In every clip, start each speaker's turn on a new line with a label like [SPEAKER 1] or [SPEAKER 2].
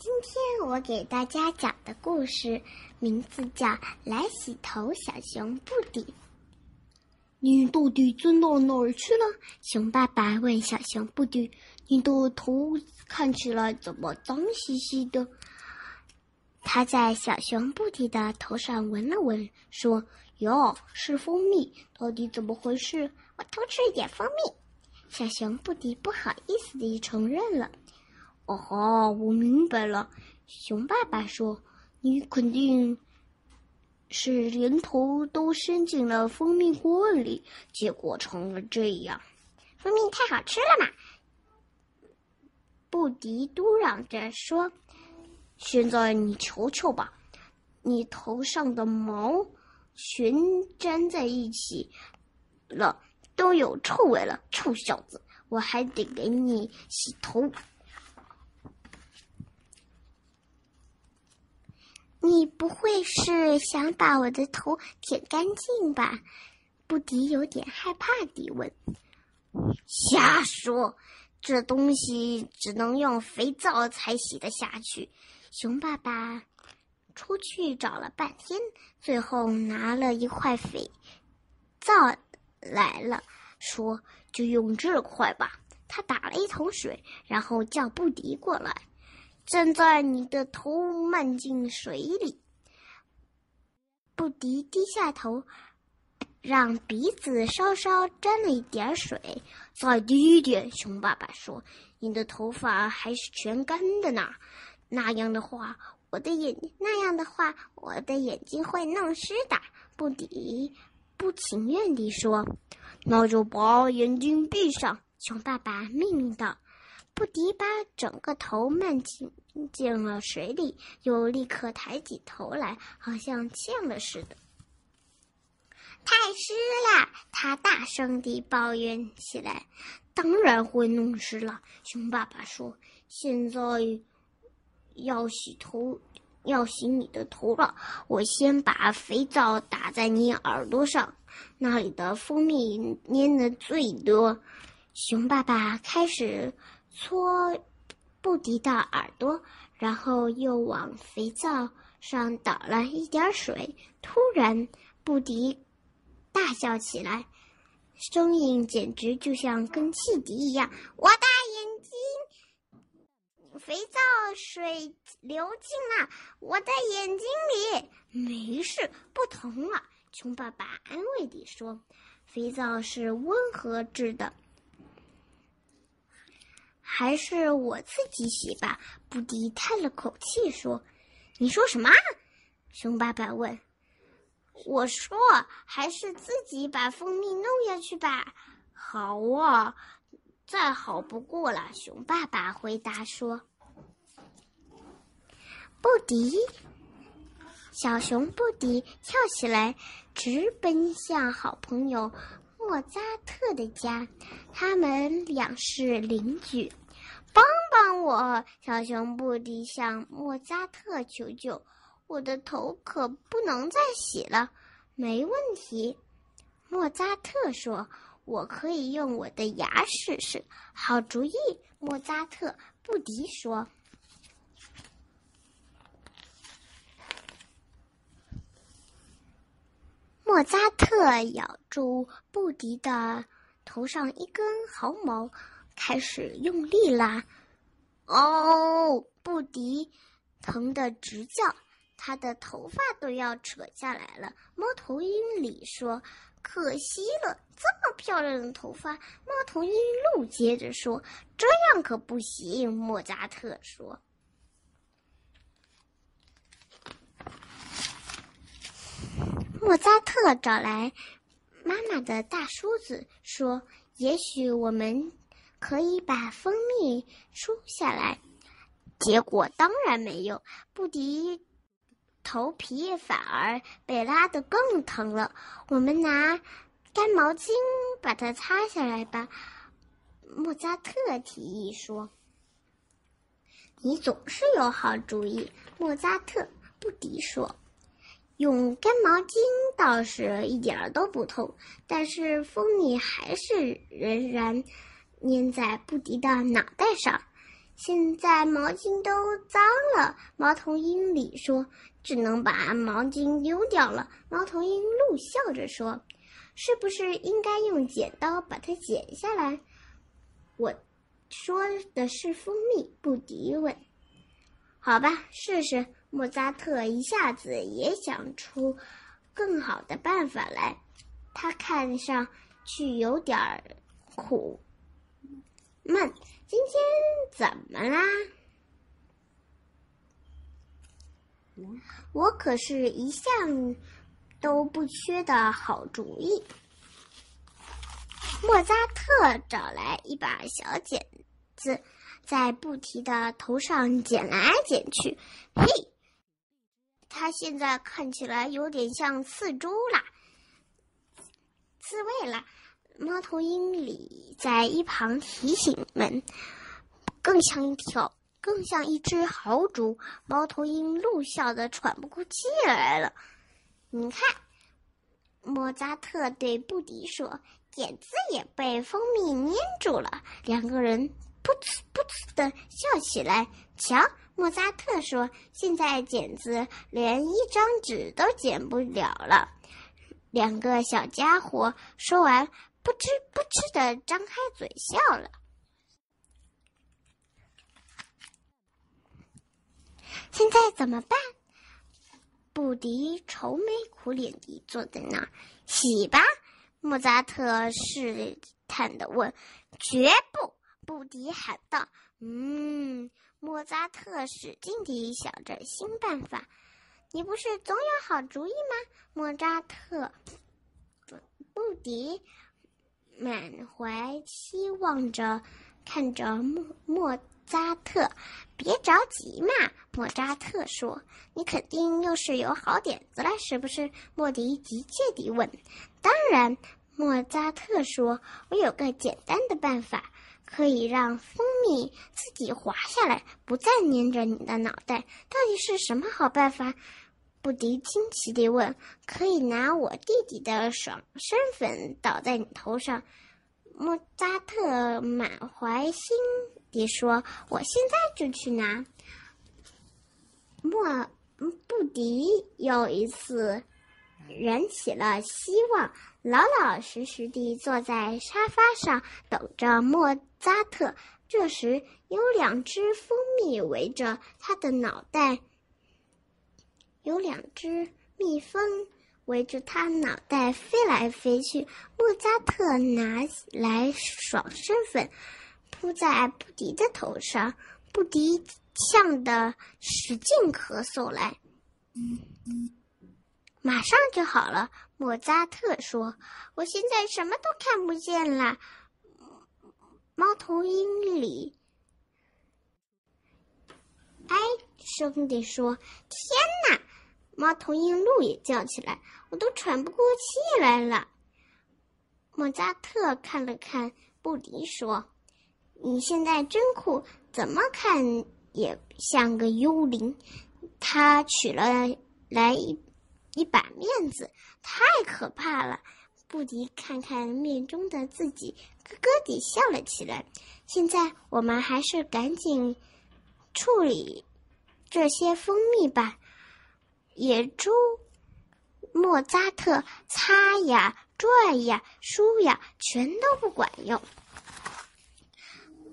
[SPEAKER 1] 今天我给大家讲的故事名字叫《来洗头小熊布迪》。
[SPEAKER 2] 你到底钻到哪儿去了？
[SPEAKER 1] 熊爸爸问小熊布迪：“
[SPEAKER 2] 你的头看起来怎么脏兮兮的？”
[SPEAKER 1] 他在小熊布迪的头上闻了闻，说：“
[SPEAKER 2] 哟，是蜂蜜，到底怎么回事？
[SPEAKER 1] 我偷吃一点蜂蜜。”小熊布迪不好意思地承认了。
[SPEAKER 2] 哦吼，我明白了。熊爸爸说：“你肯定是连头都伸进了蜂蜜锅里，结果成了这样。
[SPEAKER 1] 蜂蜜太好吃了嘛！”布迪嘟嚷着说：“
[SPEAKER 2] 现在你瞧瞧吧，你头上的毛全粘在一起了，都有臭味了。臭小子，我还得给你洗头。”
[SPEAKER 1] 你不会是想把我的头舔干净吧？布迪有点害怕地问。
[SPEAKER 2] 瞎说，这东西只能用肥皂才洗得下去。
[SPEAKER 1] 熊爸爸出去找了半天，最后拿了一块肥皂来了，说：“
[SPEAKER 2] 就用这块吧。”
[SPEAKER 1] 他打了一桶水，然后叫布迪过来。
[SPEAKER 2] 站在你的头漫进水里。
[SPEAKER 1] 布迪低下头，让鼻子稍稍沾了一点水。
[SPEAKER 2] 再低一点，熊爸爸说：“你的头发还是全干的呢。那样的话，
[SPEAKER 1] 我的眼那样的话，我的眼睛会弄湿的。”布迪不情愿地说：“
[SPEAKER 2] 那就把眼睛闭上。”
[SPEAKER 1] 熊爸爸命令道。布迪把整个头漫进进了水里，又立刻抬起头来，好像呛了似的。太湿了，他大声地抱怨起来。
[SPEAKER 2] 当然会弄湿了，熊爸爸说：“现在要洗头，要洗你的头了。我先把肥皂打在你耳朵上，那里的蜂蜜粘的最多。”
[SPEAKER 1] 熊爸爸开始。搓布迪的耳朵，然后又往肥皂上倒了一点水。突然，布迪大笑起来，声音简直就像跟汽笛一样：“我的眼睛，肥皂水流进了我的眼睛里。”
[SPEAKER 2] 没事，不疼了。熊爸爸安慰地说：“肥皂是温和质的。”
[SPEAKER 1] 还是我自己洗吧。布迪叹了口气说：“
[SPEAKER 2] 你说什么？”
[SPEAKER 1] 熊爸爸问。
[SPEAKER 2] “我说，还是自己把蜂蜜弄下去吧。”“好啊，再好不过了。”熊爸爸回答说。
[SPEAKER 1] 布迪，小熊布迪跳起来，直奔向好朋友莫扎特的家。他们俩是邻居。帮帮我！小熊布迪向莫扎特求救：“我的头可不能再洗了。”“没问题。”莫扎特说：“我可以用我的牙试试。”“好主意！”莫扎特布迪说。莫扎特咬住布迪的头上一根毫毛。开始用力拉，哦，布迪疼得直叫，他的头发都要扯下来了。猫头鹰里说：“可惜了，这么漂亮的头发。”猫头鹰鹿接着说：“这样可不行。”莫扎特说。莫扎特找来妈妈的大梳子说：“也许我们。”可以把蜂蜜梳下来，结果当然没有。布迪头皮反而被拉得更疼了。我们拿干毛巾把它擦下来吧。莫扎特提议说：“你总是有好主意。”莫扎特布迪说：“用干毛巾倒是一点儿都不痛，但是蜂蜜还是仍然。”粘在布迪的脑袋上，现在毛巾都脏了。猫头鹰里说：“只能把毛巾丢掉了。”猫头鹰鹿笑着说：“是不是应该用剪刀把它剪下来？”我说的是蜂蜜。布迪问：“好吧，试试。”莫扎特一下子也想出更好的办法来。他看上去有点苦们。今天怎么啦？我可是一向都不缺的好主意。莫扎特找来一把小剪子，在布提的头上剪来剪去。嘿，他现在看起来有点像刺猪啦，刺猬啦。猫头鹰里在一旁提醒们，更像一条，更像一只豪猪。猫头鹰鹿笑得喘不过气来了。你看，莫扎特对布迪说：“剪子也被蜂蜜粘住了。”两个人噗呲噗呲的笑起来。瞧，莫扎特说：“现在剪子连一张纸都剪不了了。”两个小家伙说完。不吱不吱的张开嘴笑了。现在怎么办？布迪愁眉苦脸地坐在那儿。洗吧，莫扎特试探的问。绝不！布迪喊道。嗯，莫扎特使劲地想着新办法。你不是总有好主意吗？莫扎特，布迪。满怀期望着看着莫莫扎特，别着急嘛。莫扎特说：“你肯定又是有好点子了，是不是？”莫迪急切地问。“当然。”莫扎特说：“我有个简单的办法，可以让蜂蜜自己滑下来，不再粘着你的脑袋。到底是什么好办法？”布迪惊奇地问：“可以拿我弟弟的爽身粉倒在你头上？”莫扎特满怀心地说：“我现在就去拿。”莫布迪又一次燃起了希望，老老实实地坐在沙发上等着莫扎特。这时，有两只蜂蜜围着他的脑袋。有两只蜜蜂围着他脑袋飞来飞去。莫扎特拿来爽身粉，扑在布迪的头上。布迪呛得使劲咳嗽来。马上就好了，莫扎特说：“我现在什么都看不见了。”猫头鹰里哀声地说：“天！”猫头鹰鹿也叫起来：“我都喘不过气来了。”莫扎特看了看布迪，说：“你现在真酷，怎么看也像个幽灵。”他取了来一一把面子，太可怕了。布迪看看面中的自己，咯咯地笑了起来。现在我们还是赶紧处理这些蜂蜜吧。野猪莫扎特擦呀、转呀、梳呀，全都不管用。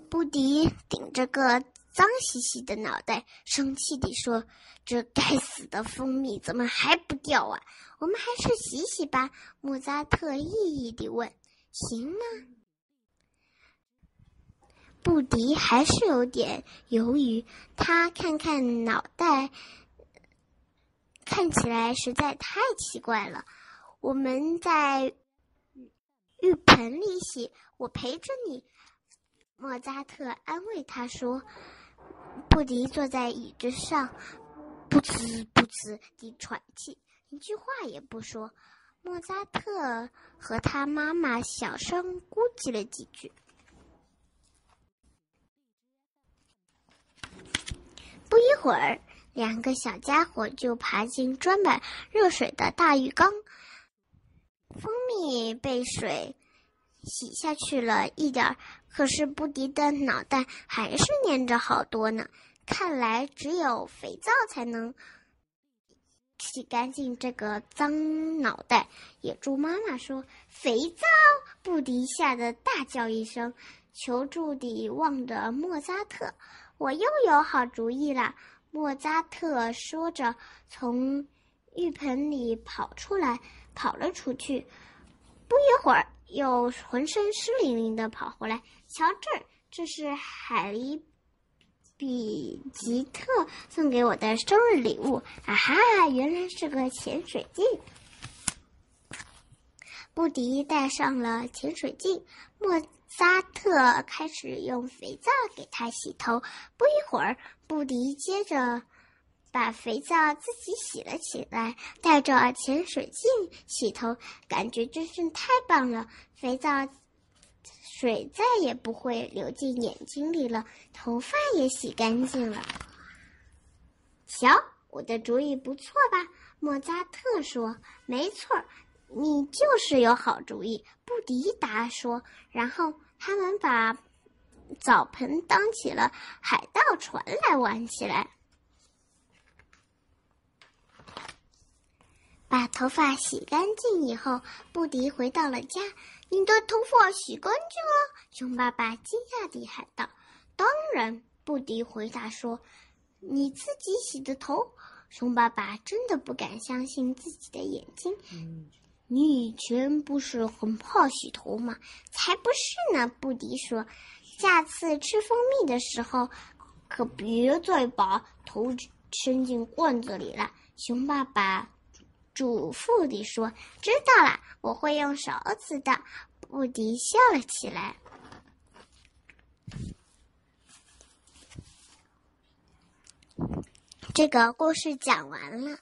[SPEAKER 1] 布迪顶着个脏兮兮的脑袋，生气地说：“这该死的蜂蜜怎么还不掉啊？我们还是洗洗吧。”莫扎特意义地问：“行吗？”布迪还是有点犹豫，他看看脑袋。看起来实在太奇怪了。我们在浴盆里洗，我陪着你。莫扎特安慰他说。布迪坐在椅子上，不呲不呲地喘气，一句话也不说。莫扎特和他妈妈小声咕叽了几句。不一会儿。两个小家伙就爬进装满热水的大浴缸，蜂蜜被水洗下去了一点儿，可是布迪的脑袋还是粘着好多呢。看来只有肥皂才能洗干净这个脏脑袋。野猪妈妈说：“肥皂！”布迪吓得大叫一声，求助地望着莫扎特：“我又有好主意了！”莫扎特说着，从浴盆里跑出来，跑了出去。不一会儿，又浑身湿淋淋的跑回来。瞧这，这是海里比吉特送给我的生日礼物。啊哈，原来是个潜水镜。布迪戴上了潜水镜，莫扎特开始用肥皂给他洗头。不一会儿，布迪接着。把肥皂自己洗了起来，带着潜水镜洗头，感觉真是太棒了。肥皂水再也不会流进眼睛里了，头发也洗干净了。瞧，我的主意不错吧？莫扎特说：“没错，你就是有好主意。”布迪达说。然后他们把澡盆当起了海盗船来玩起来。把头发洗干净以后，布迪回到了家。你的头发洗干净了？熊爸爸惊讶地喊道。“当然。”布迪回答说。“你自己洗的头？”熊爸爸真的不敢相信自己的眼睛。“你以前不是很怕洗头吗？”“才不是呢。”布迪说。“下次吃蜂蜜的时候，可别再把头伸进罐子里了。”熊爸爸。嘱咐地说：“知道了，我会用勺子的。”布迪笑了起来。这个故事讲完了，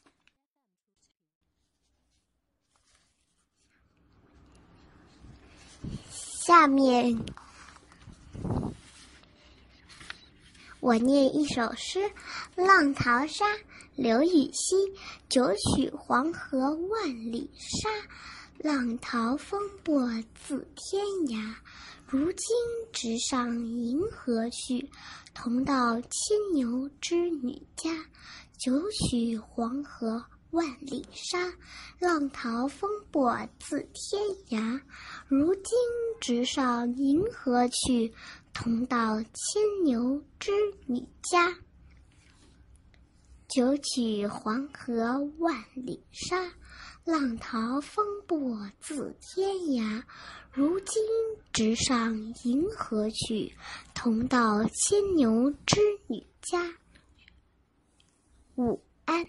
[SPEAKER 1] 下面我念一首诗《浪淘沙》。刘禹锡：九曲黄河万里沙，浪淘风簸自天涯。如今直上银河去，同到牵牛织女家。九曲黄河万里沙，浪淘风簸自天涯。如今直上银河去，同到牵牛织女家。九曲黄河万里沙，浪淘风簸自天涯。如今直上银河去，同到牵牛织女家。午安。